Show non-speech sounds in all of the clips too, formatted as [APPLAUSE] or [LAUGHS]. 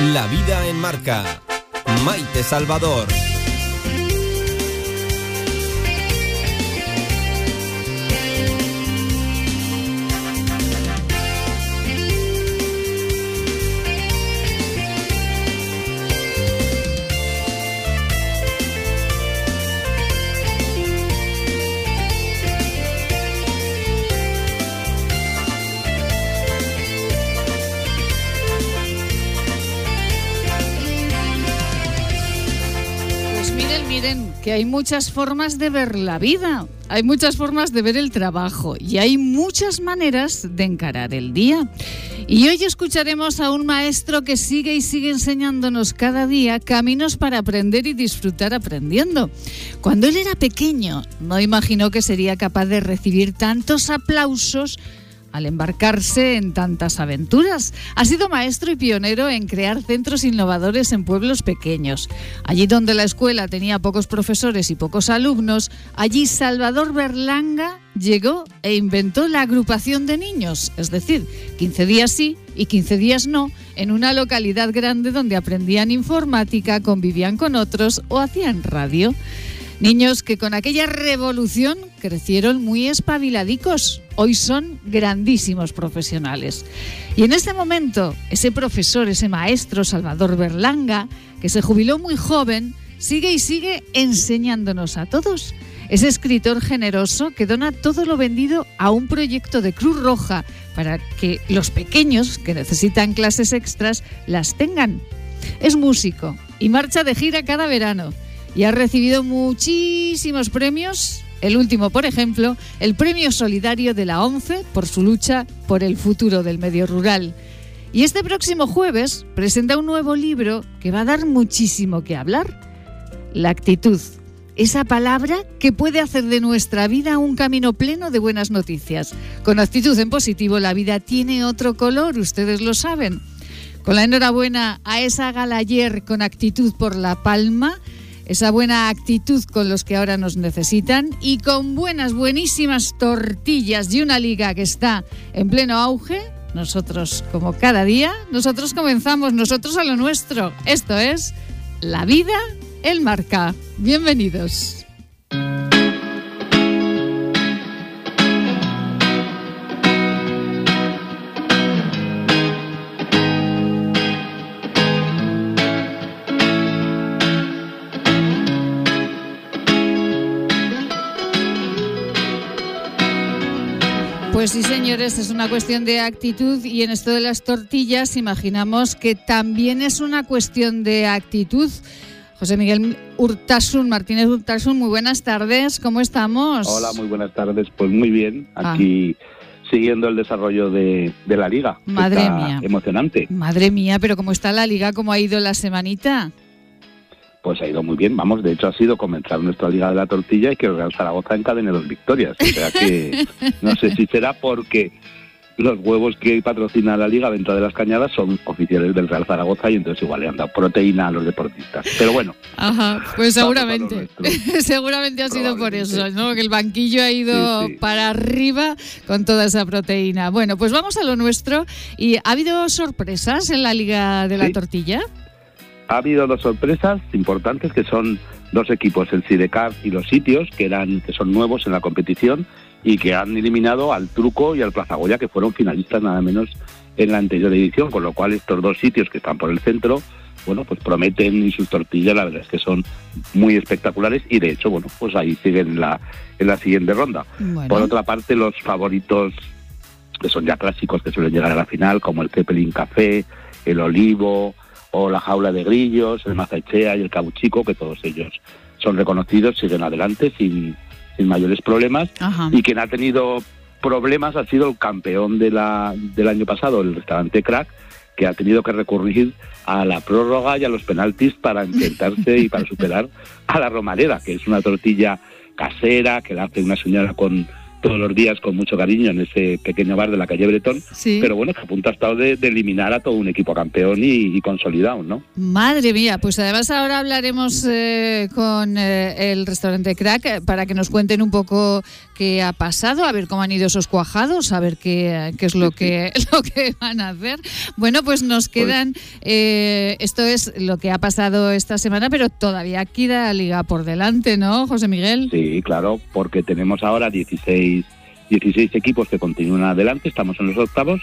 La vida en marca. Maite Salvador. Que hay muchas formas de ver la vida, hay muchas formas de ver el trabajo y hay muchas maneras de encarar el día. Y hoy escucharemos a un maestro que sigue y sigue enseñándonos cada día caminos para aprender y disfrutar aprendiendo. Cuando él era pequeño, no imaginó que sería capaz de recibir tantos aplausos al embarcarse en tantas aventuras. Ha sido maestro y pionero en crear centros innovadores en pueblos pequeños. Allí donde la escuela tenía pocos profesores y pocos alumnos, allí Salvador Berlanga llegó e inventó la agrupación de niños, es decir, 15 días sí y 15 días no, en una localidad grande donde aprendían informática, convivían con otros o hacían radio. Niños que con aquella revolución crecieron muy espabiladicos. Hoy son grandísimos profesionales. Y en este momento, ese profesor, ese maestro Salvador Berlanga, que se jubiló muy joven, sigue y sigue enseñándonos a todos. Es escritor generoso que dona todo lo vendido a un proyecto de Cruz Roja para que los pequeños que necesitan clases extras las tengan. Es músico y marcha de gira cada verano y ha recibido muchísimos premios. El último, por ejemplo, el Premio Solidario de la ONCE por su lucha por el futuro del medio rural. Y este próximo jueves presenta un nuevo libro que va a dar muchísimo que hablar. La actitud, esa palabra que puede hacer de nuestra vida un camino pleno de buenas noticias. Con actitud en positivo la vida tiene otro color, ustedes lo saben. Con la enhorabuena a esa galayer con actitud por la palma, esa buena actitud con los que ahora nos necesitan y con buenas, buenísimas tortillas y una liga que está en pleno auge, nosotros como cada día, nosotros comenzamos, nosotros a lo nuestro. Esto es La vida, el marca. Bienvenidos. Pues sí, señores, es una cuestión de actitud y en esto de las tortillas imaginamos que también es una cuestión de actitud. José Miguel Urtasun, Martínez Urtasun, muy buenas tardes, ¿cómo estamos? Hola, muy buenas tardes, pues muy bien, ah. aquí siguiendo el desarrollo de, la liga. Madre mía. Emocionante. Madre mía, pero ¿cómo está la liga? ¿Cómo ha ido la semanita? Pues ha ido muy bien, vamos, de hecho ha sido comenzar nuestra Liga de la Tortilla y que el Real Zaragoza encadene dos victorias. O sea que [LAUGHS] no sé si será porque los huevos que patrocina la Liga dentro de las cañadas son oficiales del Real Zaragoza y entonces igual le han dado proteína a los deportistas. Pero bueno. Ajá, pues seguramente. [LAUGHS] seguramente ha sido por eso, ¿no? Que el banquillo ha ido para arriba con toda esa proteína. Bueno, pues vamos a lo nuestro. ¿Y ha habido sorpresas en la Liga de la Tortilla? Ha habido dos sorpresas importantes que son dos equipos, el Sidecar y los Sitios, que eran que son nuevos en la competición y que han eliminado al Truco y al Plaza Goya, que fueron finalistas nada menos en la anterior edición, con lo cual estos dos sitios que están por el centro, bueno, pues prometen y sus tortillas la verdad es que son muy espectaculares y de hecho, bueno, pues ahí siguen en la, en la siguiente ronda. Por otra parte, los favoritos que son ya clásicos que suelen llegar a la final, como el Zeppelin Café, el Olivo, o la jaula de grillos, el mazachea y el cabuchico, que todos ellos son reconocidos, siguen adelante sin, sin mayores problemas. Y quien ha tenido problemas ha sido el campeón de la, del año pasado, el restaurante Crack, que ha tenido que recurrir a la prórroga y a los penaltis para intentarse y para superar a la romareda, que es una tortilla casera que la hace una señora con todos los días con mucho cariño en ese pequeño bar de la calle Bretón, Sí. pero bueno, que a punto ha estado de, de eliminar a todo un equipo campeón y, y consolidado, ¿no? Madre mía, pues además ahora hablaremos eh, con eh, el restaurante Crack eh, para que nos cuenten un poco qué ha pasado, a ver cómo han ido esos cuajados, a ver qué, qué es lo que, [LAUGHS] lo que van a hacer. Bueno, pues nos quedan, eh, esto es lo que ha pasado esta semana, pero todavía queda liga por delante, ¿no, José Miguel? Sí, claro, porque tenemos ahora 16, 16 equipos que continúan adelante, estamos en los octavos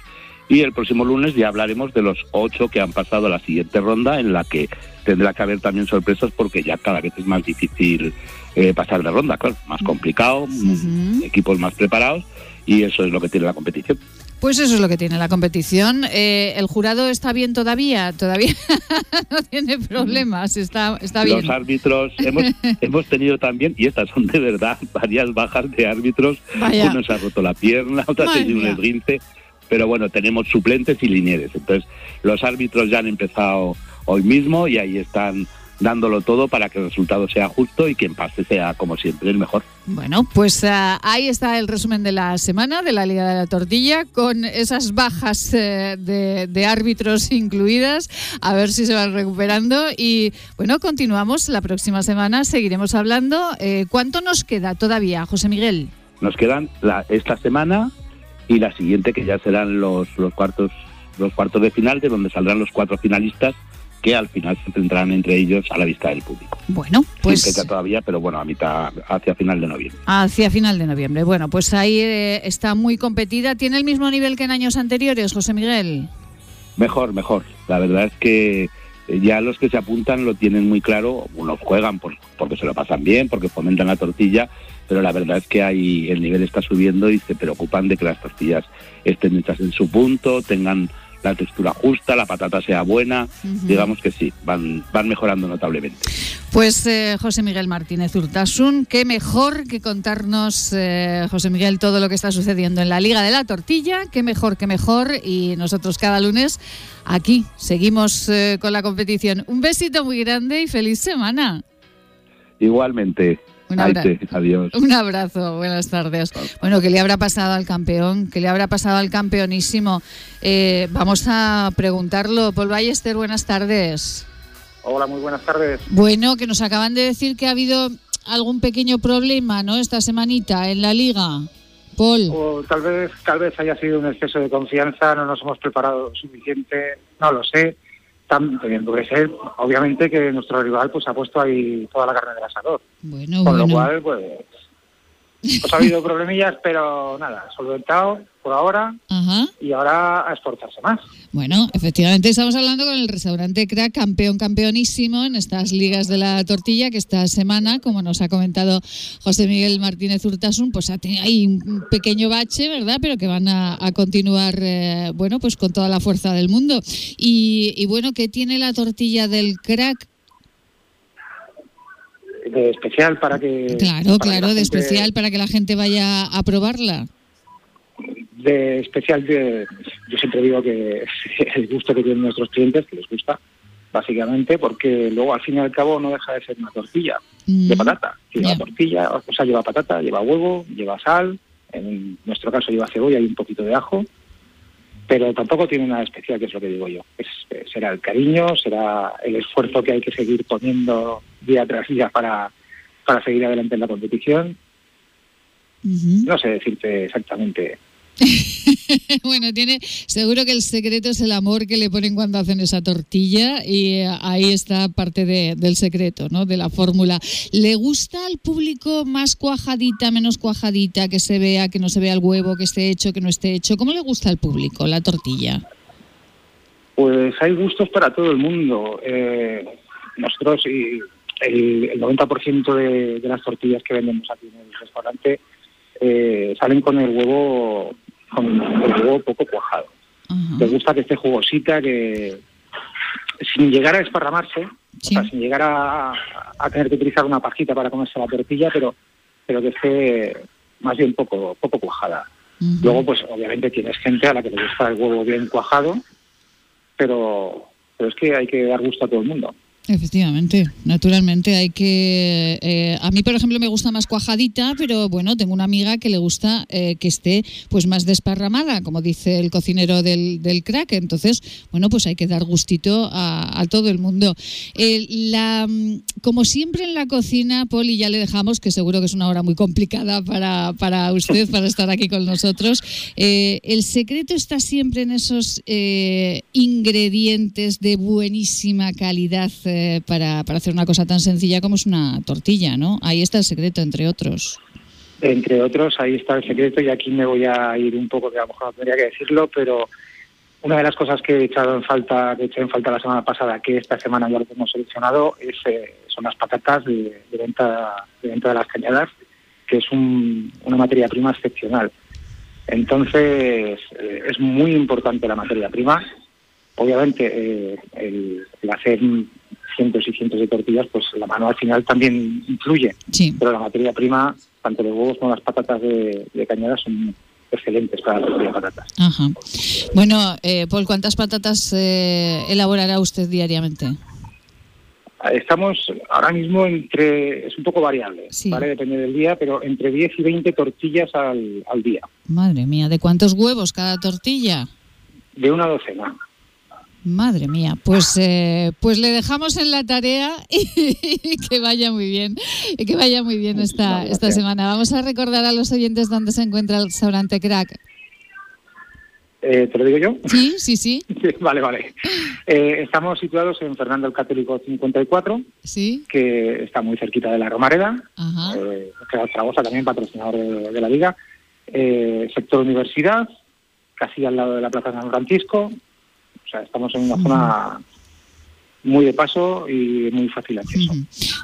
y el próximo lunes ya hablaremos de los ocho que han pasado a la siguiente ronda en la que tendrá que haber también sorpresas porque ya cada vez es más difícil eh, pasar de ronda, claro, más complicado, Ujú. equipos más preparados y eso es lo que tiene la competición. Pues eso es lo que tiene la competición. Eh, ¿El jurado está bien todavía? Todavía [LAUGHS] no tiene problemas, está, está bien. Los árbitros hemos, [LAUGHS] hemos tenido también, y estas son de verdad, [LAUGHS] varias bajas de árbitros. Vaya. Uno se ha roto la pierna, otro ha Madre tenido un esguince. Pero bueno, tenemos suplentes y linieres. Entonces, los árbitros ya han empezado hoy mismo y ahí están dándolo todo para que el resultado sea justo y quien pase sea, como siempre, el mejor. Bueno, pues ah, ahí está el resumen de la semana de la Liga de la Tortilla, con esas bajas eh, de, de árbitros [LAUGHS] incluidas, a ver si se van recuperando. Y bueno, continuamos la próxima semana, seguiremos hablando. Eh, ¿Cuánto nos queda todavía, José Miguel? Nos quedan la, esta semana y la siguiente, que ya serán los, los cuartos los cuartos de final, de donde saldrán los cuatro finalistas que al final se tendrán entre ellos a la vista del público. Bueno, Sin pues fecha todavía, pero bueno, a mitad, hacia final de noviembre. hacia final de noviembre. Bueno, pues ahí eh, está muy competida. ¿Tiene el mismo nivel que en años anteriores, José Miguel? Mejor, mejor. La verdad es que eh, ya los que se apuntan lo tienen muy claro. Unos juegan por- porque se lo pasan bien, porque fomentan la tortilla, pero la verdad es que hay, el nivel está subiendo y se preocupan de que las tortillas estén hechas en su punto, tengan la textura justa, la patata sea buena. Digamos que sí, van, van mejorando notablemente. Pues eh, José Miguel Martínez Urtasun, qué mejor que contarnos, eh, José Miguel, todo lo que está sucediendo en la Liga de la Tortilla, qué mejor, qué mejor. Y nosotros cada lunes aquí seguimos eh, con la competición. Un besito muy grande y feliz semana. Igualmente. Un abrazo. Aite, adiós. Un abrazo, buenas tardes. Bueno, ¿qué le habrá pasado al campeón? ¿Qué le habrá pasado al campeonísimo? Eh, vamos a preguntarlo. Paul Ballester, buenas tardes. Hola, muy buenas tardes. Bueno, que nos acaban de decir que ha habido algún pequeño problema, ¿no? Esta semanita en la liga. Paul. O tal vez, tal vez haya sido un exceso de confianza, no nos hemos preparado suficiente, no lo sé. También puede ser, obviamente, que nuestro rival pues ha puesto ahí toda la carne del asador. Bueno, Con bueno. lo cual, pues, pues ha habido problemillas, pero nada, solventado por ahora Ajá. y ahora a esforzarse más. Bueno, efectivamente estamos hablando con el restaurante Crack, campeón campeonísimo en estas ligas de la tortilla, que esta semana, como nos ha comentado José Miguel Martínez Urtasun, pues ha tenido ahí un pequeño bache, ¿verdad? Pero que van a, a continuar, eh, bueno, pues con toda la fuerza del mundo. Y, y bueno, ¿qué tiene la tortilla del Crack? De especial para que... Claro, para que la claro, de gente- especial para que la gente vaya a probarla. de especial de, yo siempre digo que [LAUGHS] el gusto que tienen nuestros clientes que les gusta básicamente porque luego al fin y al cabo no deja de ser una tortilla Mm. de patata lleva Ya. tortilla o sea lleva patata lleva huevo lleva sal en nuestro caso lleva cebolla y un poquito de ajo pero tampoco tiene nada especial que es lo que digo yo. Es, eh, será el cariño será el esfuerzo que hay que seguir poniendo día tras día para para seguir adelante en la competición. No sé decirte exactamente [LAUGHS] bueno, tiene seguro que el secreto es el amor que le ponen cuando hacen esa tortilla y eh, ahí está parte de- del secreto, ¿no? De la fórmula. ¿Le gusta al público más cuajadita, menos cuajadita, que se vea, que no se vea el huevo, que esté hecho, que no esté hecho? ¿Cómo le gusta al público la tortilla? Pues hay gustos para todo el mundo. Eh, nosotros, el, el 90% de, de las tortillas que vendemos aquí en el restaurante eh, salen con el huevo con el huevo poco cuajado. Nos gusta que esté jugosita, que sin llegar a desparramarse, Sí. o sea, sin llegar a, a tener que utilizar una pajita para comerse la tortilla, pero pero que esté más bien poco poco cuajada. Luego, pues obviamente tienes gente a la que le gusta el huevo bien cuajado, pero, pero es que hay que dar gusto a todo el mundo. Efectivamente, naturalmente hay que... Eh, a mí, por ejemplo, me gusta más cuajadita, pero bueno, tengo una amiga que le gusta eh, que esté pues más desparramada, como dice el cocinero del, del crack. Entonces, bueno, pues hay que dar gustito a, todo el mundo. la, como siempre en la cocina, Poli, ya le dejamos, que seguro que es una hora muy complicada para, para usted, [LAUGHS] para estar aquí con nosotros. Eh, el secreto está siempre en esos ingredientes de buenísima calidad eh, para, para, hacer una cosa tan sencilla como es una tortilla, ¿no? Ahí está el secreto, entre otros. Entre otros, ahí está el secreto y aquí me voy a ir un poco, que a lo mejor no tendría que decirlo, pero una de las cosas que he echado en falta, que he echado en falta la semana pasada, que esta semana ya lo hemos seleccionado, es, eh, son las patatas de, venta, de de las cañadas, que es una materia prima excepcional. Entonces, eh, es muy importante la materia prima. Obviamente, el, hacer cientos y cientos de tortillas, pues la mano al final también influye. Pero la materia prima, tanto de huevos como las patatas de, de cañada, son excelentes para la tortilla de patatas. Ajá. Bueno, eh, Paul, ¿cuántas patatas eh, elaborará usted diariamente? Estamos ahora mismo entre, es un poco variable, ¿vale? Depende del día, pero entre 10 y 20 tortillas al, al día. Madre mía, ¿de cuántos huevos cada tortilla? De una docena. Madre mía, pues eh, pues le dejamos en la tarea y, que vaya muy bien, y que vaya muy bien esta, esta semana. Vamos a recordar a los oyentes dónde se encuentra el restaurante Crack. Eh, ¿Te lo digo yo? Sí, sí, [LAUGHS] sí. vale, vale. Eh, estamos situados en Fernando el Católico 54, ¿Sí? que está muy cerquita de la Romareda, Ajá. Eh, Zaragoza también, patrocinador de, la Liga. sector universidad, casi al lado de la Plaza San Francisco, o sea, estamos en una zona muy de paso y muy fácil acceso.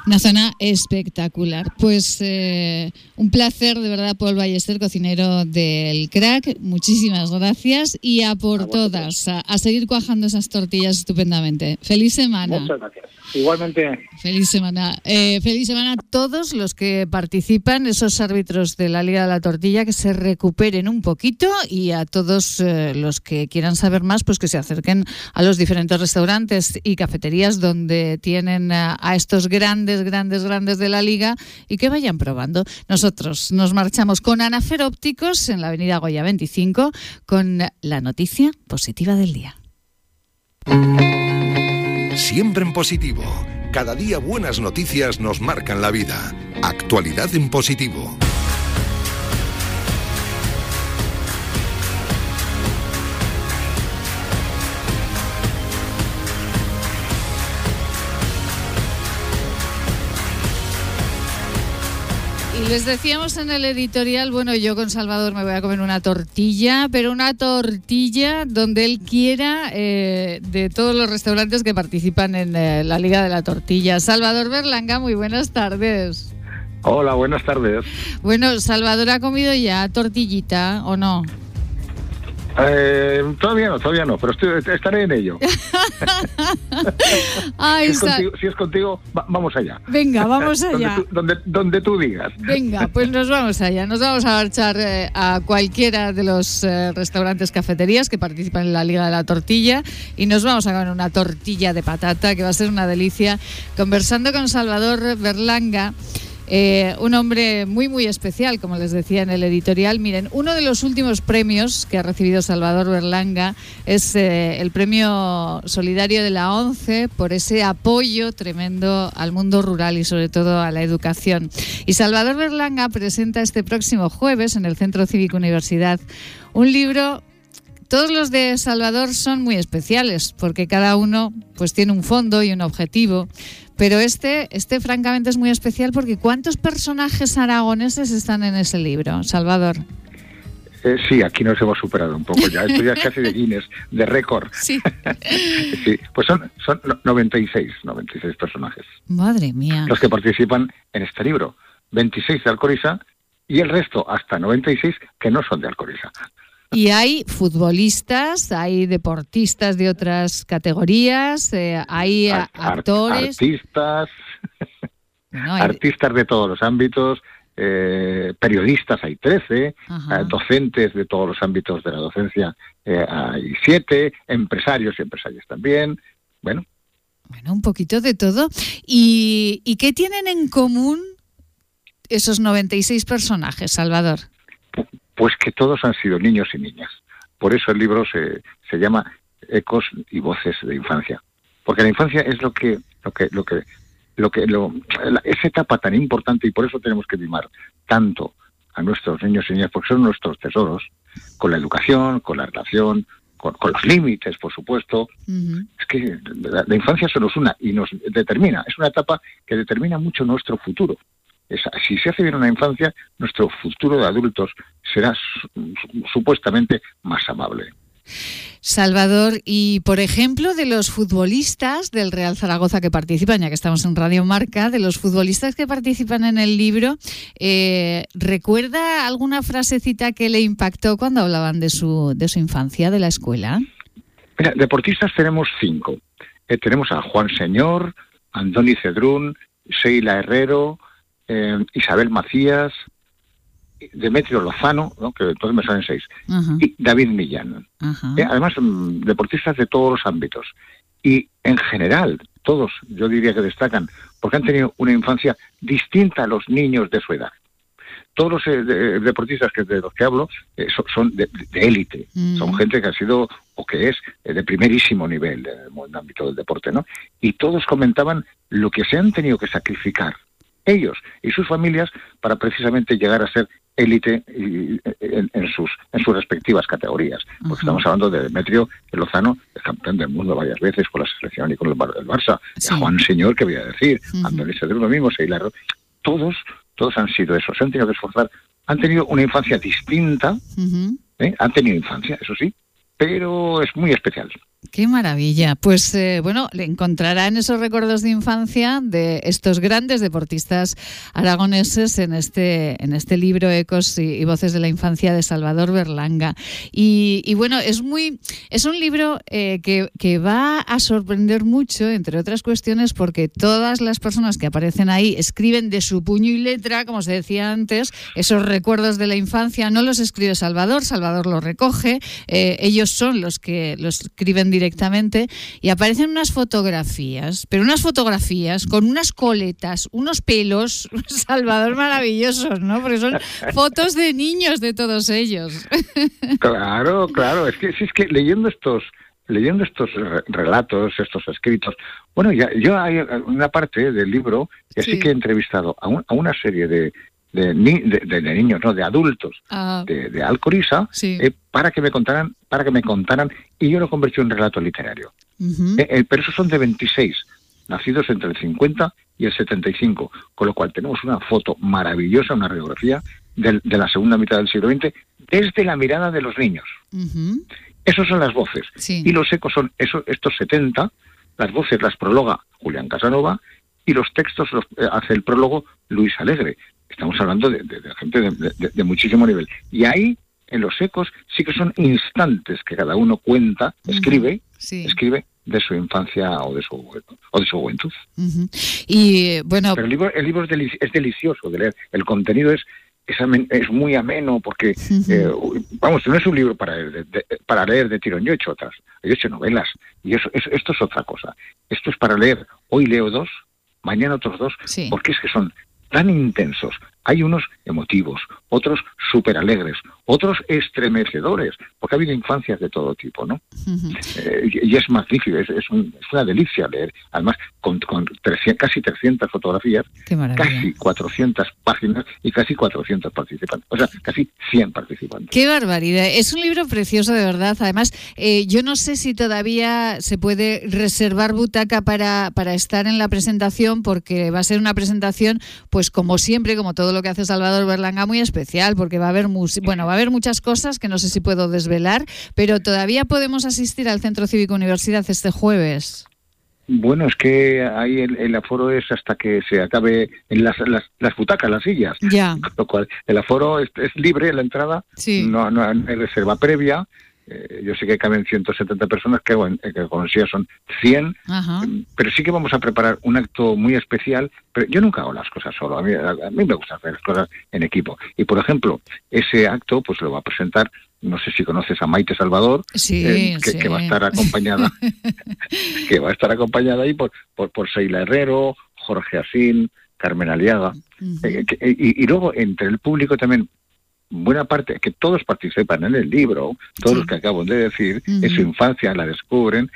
Una zona espectacular. Pues eh, un placer, de verdad, Paul Ballester, cocinero del Crack. Muchísimas gracias y a por todas, a, a, seguir cuajando esas tortillas estupendamente. Feliz semana. Muchas gracias. Igualmente. Feliz semana. Eh, feliz semana a todos los que participan, esos árbitros de la Liga de la Tortilla, que se recuperen un poquito y a todos eh, los que quieran saber más, pues que se acerquen a los diferentes restaurantes y cafeterías donde tienen a, a estos grandes, grandes, grandes de la Liga y que vayan probando. Nosotros nos marchamos con Anafer Ópticos en la avenida Goya 25 con la noticia positiva del día. Siempre en positivo. Cada día buenas noticias nos marcan la vida. Actualidad en positivo. Les decíamos en el editorial, bueno, yo con Salvador me voy a comer una tortilla, pero una tortilla donde él quiera eh, de todos los restaurantes que participan en eh, la Liga de la Tortilla. Salvador Berlanga, muy buenas tardes. Hola, buenas tardes. Bueno, Salvador ha comido ya tortillita o no? Eh, todavía no, todavía no, pero estaré en ello. [LAUGHS] si, es contigo, vamos allá. Venga, [LAUGHS] vamos allá. donde, tú, digas. Venga, pues nos vamos allá. Nos vamos a marchar eh, a cualquiera de los eh, restaurantes, cafeterías que participan en la Liga de la Tortilla y nos vamos a comer una tortilla de patata que va a ser una delicia. Conversando con Salvador Berlanga. Eh, un hombre muy, muy especial, como les decía en el editorial. Miren, uno de los últimos premios que ha recibido Salvador Berlanga es eh, el premio solidario de la ONCE por ese apoyo tremendo al mundo rural y sobre todo a la educación. Y Salvador Berlanga presenta este próximo jueves en el Centro Cívico Universidad un libro todos los de Salvador son muy especiales porque cada uno pues tiene un fondo y un objetivo. Pero este, este francamente es muy especial porque ¿cuántos personajes aragoneses están en ese libro, Salvador? Eh, sí, aquí nos hemos superado un poco ya. Esto ya es casi de [LAUGHS] Guinness, de récord. Sí. [LAUGHS] sí. Pues son, son 96, 96 personajes. Madre mía. Los que participan en este libro. 26 de Alcoriza y el resto, hasta 96, que no son de Alcoriza. [LAUGHS] Y hay futbolistas, hay deportistas de otras categorías, eh, hay actores. Artistas, [LAUGHS] artistas de todos los ámbitos, eh, periodistas hay 13, eh, docentes de todos los ámbitos de la docencia hay 7, empresarios y empresarias también. Bueno, Bueno, un poquito de todo. ¿Y, y qué tienen en común esos 96 personajes, Salvador? Pues que todos han sido niños y niñas. Por eso el libro se, se llama Ecos y Voces de Infancia. Porque la infancia es lo que, lo que, lo que, lo que, lo, esa etapa tan importante y por eso tenemos que mimar tanto a nuestros niños y niñas, porque son nuestros tesoros, con la educación, con la relación, con, los límites, por supuesto. Es que la, la, infancia se nos una y nos determina. Es una etapa que determina mucho nuestro futuro. Es, si se hace bien una infancia, nuestro futuro de adultos será su, supuestamente más amable. Salvador, y por ejemplo, de los futbolistas del Real Zaragoza que participan, ya que estamos en Radio Marca, de los futbolistas que participan en el libro, eh, ¿recuerda alguna frasecita que le impactó cuando hablaban de su, de su infancia, de la escuela? Mira, deportistas tenemos cinco. Eh, tenemos a Juan Señor, Andoni Cedrún, Sheila Herrero, eh, Isabel Macías, Demetrio Lozano, ¿no? que entonces me salen seis, uh -huh. y David Millán. Uh -huh. eh, además, deportistas de todos los ámbitos. Y en general, todos, yo diría que destacan, porque han tenido una infancia distinta a los niños de su edad. Todos los eh, de, deportistas que, de los que hablo eh, son, son, de élite, mm. son gente que ha sido o que es eh, de primerísimo nivel en el ámbito del deporte, ¿no? Y todos comentaban lo que se han tenido que sacrificar ellos y sus familias para precisamente llegar a ser élite en, en, sus en sus respectivas categorías. Porque estamos hablando de Demetrio Lozano, el campeón del mundo varias veces con la selección y con el, el Barça. Sí. Juan Señor, que voy a decir. Andrés lo mismo, Seilaro. Todos, todos han sido eso, se han tenido que esforzar. Han tenido una infancia distinta. ¿eh? han tenido infancia, eso sí, pero es muy especial. Qué maravilla. Pues eh, bueno, le encontrará en esos recuerdos de infancia de estos grandes deportistas aragoneses en este, en este libro Ecos y, Voces de la Infancia de Salvador Berlanga. Y, y bueno, es muy, es un libro eh, que, que, va a sorprender mucho, entre otras cuestiones, porque todas las personas que aparecen ahí escriben de su puño y letra, como se decía antes, esos recuerdos de la infancia. No los escribe Salvador, Salvador los recoge. Eh, ellos son los que los escriben directamente y aparecen unas fotografías, pero unas fotografías con unas coletas, unos pelos, [LAUGHS] Salvador maravillosos, ¿no? Porque son fotos de niños de todos ellos. [LAUGHS] Claro, claro, es que si es que leyendo estos leyendo estos relatos, estos escritos, bueno, ya yo hay una parte del libro que sí, sí que he entrevistado a, un, a una serie de, de, de, de, de, niños, no, de adultos ah. de, de, Alcoriza, sí. eh, para que me contaran, para que me contaran, y yo lo convertí en relato literario. Uh -huh. eh, eh, pero esos son de 26, nacidos entre el 50 y el 75, con lo cual tenemos una foto maravillosa, una radiografía de, la segunda mitad del siglo XX, desde la mirada de los niños. Uh -huh. Esos son las voces. Sí. Y los ecos son esos, estos 70, las voces las prologa Julián Casanova, y los textos los hace el prólogo Luis Alegre. Estamos hablando de, de, de gente de, de, muchísimo nivel. Y ahí, en los ecos, sí que son instantes que cada uno cuenta, escribe, uh -huh. sí. escribe de su infancia o de su, o de su juventud. Uh -huh. Y bueno. Pero el libro, el libro es, delici es, delicioso de leer. El contenido es. Es, es muy ameno porque, uh -huh. eh, vamos, no es un libro para, de, de, para leer de tirón. Yo he hecho otras, yo he hecho novelas y eso, es, esto es otra cosa. Esto es para leer, hoy leo dos, mañana otros dos, sí. porque es que son tan intensos. Hay unos emotivos, otros súper alegres, otros estremecedores, porque ha habido infancias de todo tipo, ¿no? Uh -huh. eh, y, y, es magnífico, es, es, un, es, una delicia leer. Además, con, con 300, casi 300 fotografías, casi 400 páginas y casi 400 participantes. O sea, casi 100 participantes. ¡Qué barbaridad! Es un libro precioso, de verdad. Además, eh, yo no sé si todavía se puede reservar butaca para, para estar en la presentación, porque va a ser una presentación, pues como siempre, como todo lo que hace Salvador Berlanga, muy especial, porque va a haber bueno, va a haber muchas cosas que no sé si puedo desvelar, pero todavía podemos asistir al Centro Cívico Universidad este jueves. Bueno, es que ahí el, el, aforo es hasta que se acabe en las, las, las butacas, las sillas. Ya. Con lo cual, el aforo es, es libre, la entrada, sí. no, no hay reserva previa. Eh, yo sé que caben 170 personas, que, bueno, que con sí son 100, Ajá. pero sí que vamos a preparar un acto muy especial. Pero yo nunca hago las cosas solo, a mí, a mí me gusta hacer las cosas en equipo. Y por ejemplo, ese acto pues lo va a presentar, no sé si conoces a Maite Salvador, Sí, eh, que, sí. que va a estar acompañada, [LAUGHS] que va a estar acompañada ahí por, por, por Seila Herrero, Jorge Asín, Carmen Aliaga. Eh, que- y, y luego entre el público también buena parte que todos participan en el libro todos Sí. los que acabo de decir en su infancia la descubren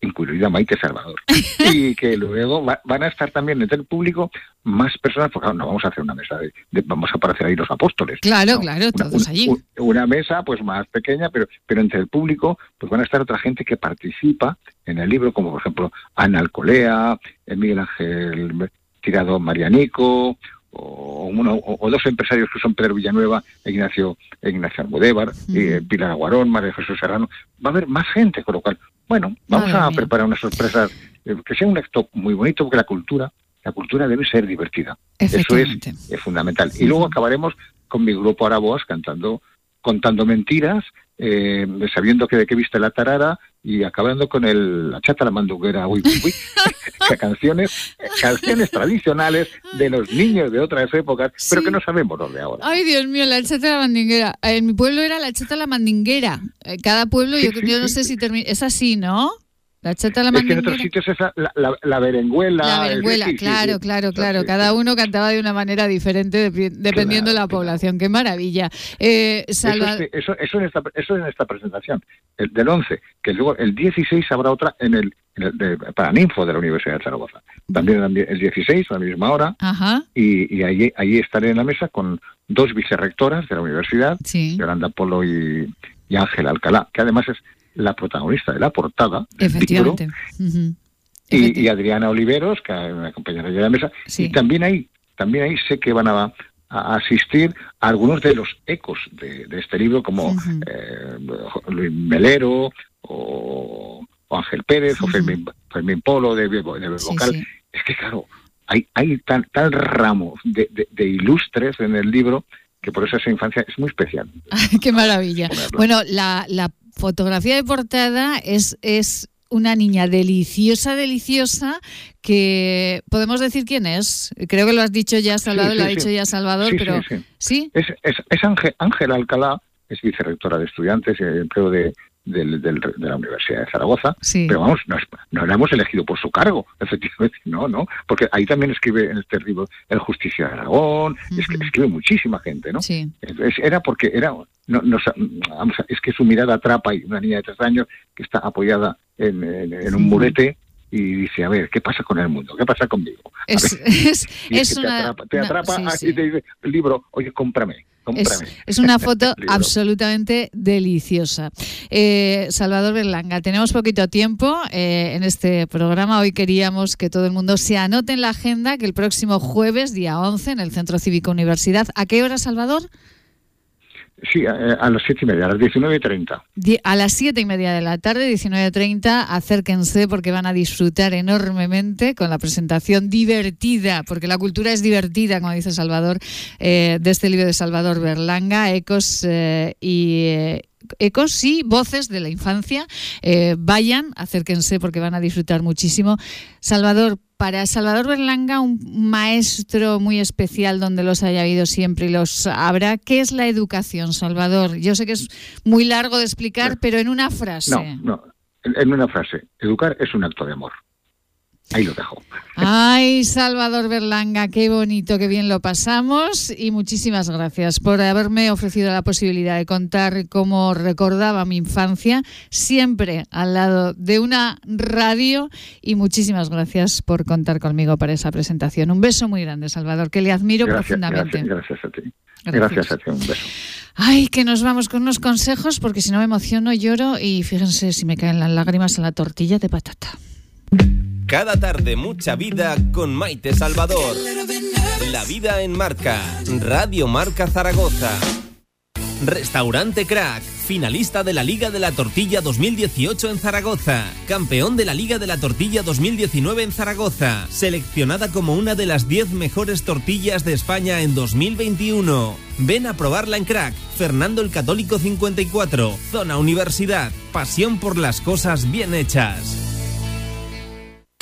incluida Maite Salvador [LAUGHS] y que luego va- van a estar también entre el público más personas porque claro, no vamos a hacer una mesa de, de- vamos a aparecer ahí los apóstoles Claro, ¿no? claro, Una- todos una- allí. un- una mesa pues más pequeña pero pero entre el público pues van a estar otra gente que participa en el libro como por ejemplo Ana Alcolea eh, Miguel Ángel Tirado Marianico o, uno, o, dos empresarios que son Pedro Villanueva e Ignacio, e Ignacio Almudévar, Ujú. eh, Pilar Aguarón, María Jesús Serrano. Va a haber más gente, con lo cual, bueno, vamos Madre a mía. preparar unas sorpresas eh, que sea un acto muy bonito porque la cultura, la cultura debe ser divertida. Eso es, es fundamental. Y luego acabaremos con mi grupo Araboas cantando, contando mentiras, eh, sabiendo que de qué viste la tarara y acabando con el la chata la mandunguera, uy, uy, uy, [LAUGHS] canciones, canciones tradicionales de los niños de otras épocas, pero que no sabemos los de ahora. Ay, Dios mío, la chata la mandinguera. En mi pueblo era la chata la mandinguera. Eh, Cada pueblo, Sí, yo, sí, yo no sé si termina. Es así, ¿no? La la Es que en otros sitios es la, la, la, la berenguela. La berenguela, sí, claro, sí. claro, claro. Sí, Cada uno cantaba de una manera diferente dependiendo de la claro. población. Qué maravilla. Eh, Eso, Salva- es- eso, eso en esta, eso en esta presentación, el del 11, que luego el 16 habrá otra en el, en el de, para Ninfo de la Universidad de Zaragoza. También el 16, a la misma hora, Ajá, y, y allí, allí estaré en la mesa con dos vicerrectoras de la universidad, Yolanda Polo y, y Ángela Alcalá, que además es la protagonista de la portada del libro, efectivamente. Y, Adriana Oliveros, que me acompañará en la mesa, Sí. y también ahí, también ahí sé que van a, a asistir a algunos de los ecos de, de este libro, como eh, Luis Melero o, o Ángel Pérez o. Fermín, Fermín Polo de, de, de Sí, Vocal. sí. Es que claro, hay, hay tal, tal ramo de, de- de ilustres en el libro que por eso esa infancia es muy especial. [LAUGHS] Ay, qué maravilla. Ponerlo. Bueno, la, la fotografía de portada es, es una niña deliciosa, deliciosa, que podemos decir quién es. Creo que lo has dicho ya, Salvador, Sí, lo ha sí, dicho sí. ya Salvador, Sí, pero sí, sí. ¿sí? Es, es, es Ángel, Ángela Alcalá, es vicerrectora de estudiantes y empleo de, del- del- de la Universidad de Zaragoza. Sí. Pero vamos, no, es- no la hemos elegido por su cargo, [LAUGHS] efectivamente, no, no, porque ahí también escribe en este libro el Justicia de Aragón, es que escribe muchísima gente, ¿no? Sí. Es- era porque era, no, no vamos es que su mirada atrapa y una niña de tres años que está apoyada en, en- en un murete y dice, a ver, ¿qué pasa con el mundo? ¿Qué pasa conmigo? A Es, ver, [LAUGHS] es, y es que te atrapa, te atrapa sí, ah, sí. y te dice el libro, oye, cómprame, Es, una foto [LAUGHS] absolutamente deliciosa. Eh, Salvador Berlanga, tenemos poquito tiempo eh, en este programa. Hoy queríamos que todo el mundo se anote en la agenda que el próximo jueves, día 11, en el Centro Cívico Universidad. ¿A qué hora, Salvador? Sí, a, las siete y media, a las 19 y 30. Die- A las siete y media de la tarde, 19.30, acérquense porque van a disfrutar enormemente con la presentación divertida, porque la cultura es divertida, como dice Salvador, eh, de este libro de Salvador Berlanga, Ecos eh, y... eh, Ecos y voces de la infancia. Eh, vayan, acérquense porque van a disfrutar muchísimo. Salvador, para Salvador Berlanga, un maestro muy especial donde los haya habido siempre y los habrá. ¿Qué es la educación, Salvador? Yo sé que es muy largo de explicar, pero en una frase. No, no, en una frase, educar es un acto de amor. Ahí lo dejo. Ay, Salvador Berlanga, qué bonito, qué bien lo pasamos y muchísimas gracias por haberme ofrecido la posibilidad de contar cómo recordaba mi infancia, siempre al lado de una radio y muchísimas gracias por contar conmigo para esa presentación. Un beso muy grande, Salvador, que le admiro Gracias, profundamente. gracias, gracias a ti. Gracias. Gracias a ti, un beso. Ay, que nos vamos con unos consejos porque si no me emociono, lloro y fíjense si me caen las lágrimas en la tortilla de patata. Cada tarde mucha vida con Maite Salvador. La vida en marca. Radio Marca Zaragoza. Restaurante Crack, finalista de la Liga de la Tortilla 2018 en Zaragoza, campeón de la Liga de la Tortilla 2019 en Zaragoza, seleccionada como una de las 10 mejores tortillas de España en 2021. Ven a probarla en Crack, Fernando el Católico 54, Zona Universidad, pasión por las cosas bien hechas.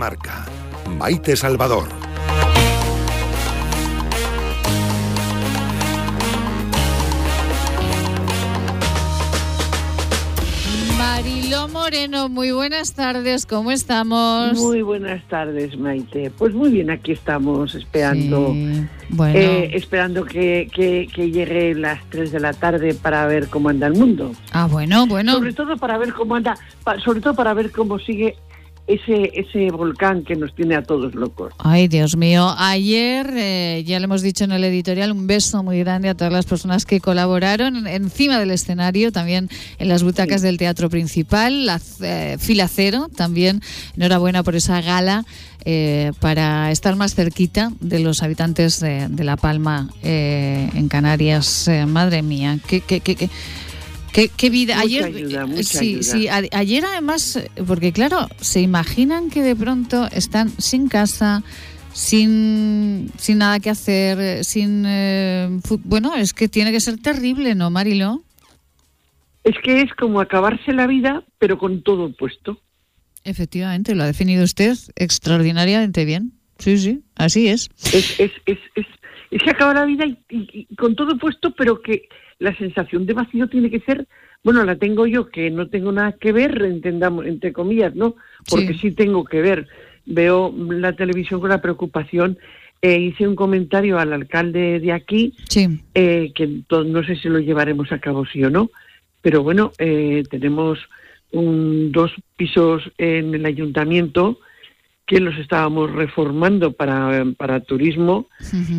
Marca. Maite Salvador. Mariló Moreno, muy buenas tardes, ¿cómo estamos? Muy buenas tardes, Maite. Pues muy bien, aquí estamos esperando, Sí, bueno, eh, esperando que, que, que llegue las 3 de la tarde para ver cómo anda el mundo. ah, bueno, bueno. Sobre todo para ver cómo anda, sobre todo para ver cómo sigue ese ese volcán que nos tiene a todos locos. Ay, Dios mío. Ayer, eh, ya lo hemos dicho en el editorial, un beso muy grande a todas las personas que colaboraron encima del escenario, también en las butacas del teatro principal, la eh, fila cero, también enhorabuena por esa gala. eh, para estar más cerquita de los habitantes de, de La Palma eh, en Canarias. Eh, madre mía, qué, qué, qué, qué- qué- qué vida. Mucha ayer, ayuda, mucha sí, ayuda. sí, a- ayer además, eh, porque claro, se imaginan que de pronto están sin casa, sin, sin nada que hacer, eh, sin... eh, bueno, es que tiene que ser terrible, ¿no, Marilo? Es que es como acabarse la vida, pero con todo puesto. Efectivamente, lo ha definido usted extraordinariamente bien. Sí, sí, así es. Es, es, es, es, es que acaba la vida y, y- y con todo puesto, pero que la sensación de vacío tiene que ser, bueno, la tengo yo, que no tengo nada que ver, entendamos, entre comillas, ¿no? Porque Sí. sí, tengo que ver. Veo la televisión con la preocupación. Eh, hice un comentario al alcalde de aquí, Sí, eh, que no sé si lo llevaremos a cabo sí o no, pero bueno, eh, tenemos un, dos pisos en el ayuntamiento que los estábamos reformando para, para turismo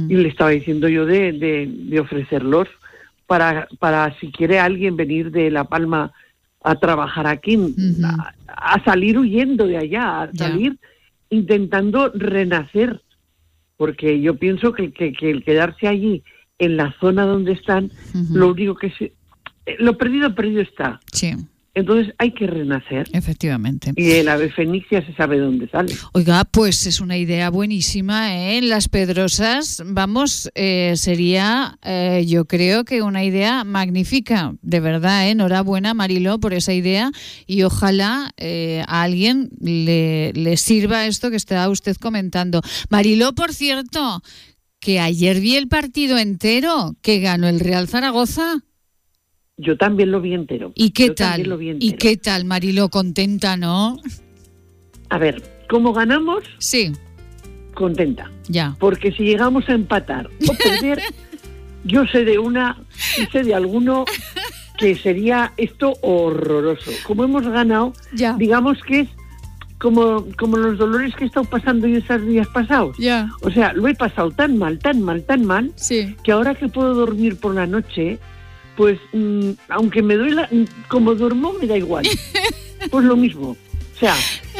y le estaba diciendo yo de, de, de ofrecerlos para, para si quiere alguien venir de La Palma a trabajar aquí, a, a salir huyendo de allá, a salir intentando renacer, porque yo pienso que, que, que el quedarse allí en la zona donde están, lo único que se... eh, Lo perdido, perdido está. sí, Entonces hay que renacer. efectivamente. Y el ave fénix ya se sabe dónde sale. Oiga, pues es una idea buenísima, ¿eh? En Las Pedrosas, vamos, eh, sería, eh, yo creo que una idea magnífica, de verdad, ¿eh? Enhorabuena, Marilo, por esa idea y ojalá eh, a alguien le, le sirva esto que está usted comentando. Marilo, por cierto, que ayer vi el partido entero, que ganó el Real Zaragoza. Yo también lo vi entero. ¿Y qué Yo tal? lo vi ¿Y qué tal, Marilo? Contenta, ¿no? A ver, ¿cómo ganamos? Sí, Contenta. ya. Porque si llegamos a empatar o perder, [LAUGHS] yo sé de una sé de alguno que sería esto horroroso. Como hemos ganado, Ya. digamos que es como, como los dolores que he estado pasando yo esos días pasados. Ya, O sea, lo he pasado tan mal, tan mal, tan mal, sí. que ahora que puedo dormir por la noche, pues mm, aunque me duela, mm, como duermo me da igual. [LAUGHS] Pues lo mismo. O sea,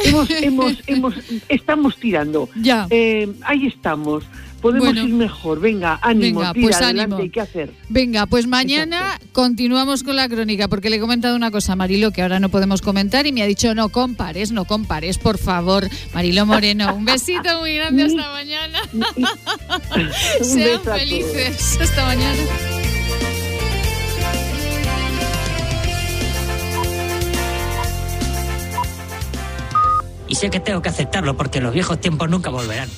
hemos, hemos, [LAUGHS] hemos, estamos tirando. Ya. Eh, ahí estamos. Podemos Bueno. ir mejor. Venga, ánimo, Venga, tira pues adelante. ánimo. ¿Qué hacer? Venga, pues mañana continuamos con la crónica, porque le he comentado una cosa a Marilo que ahora no podemos comentar y me ha dicho no compares, no compares, por favor. Marilo Moreno, un besito muy grande hasta [LAUGHS] mañana. Sean felices. Hasta mañana. Y sé que tengo que aceptarlo porque los viejos tiempos nunca volverán.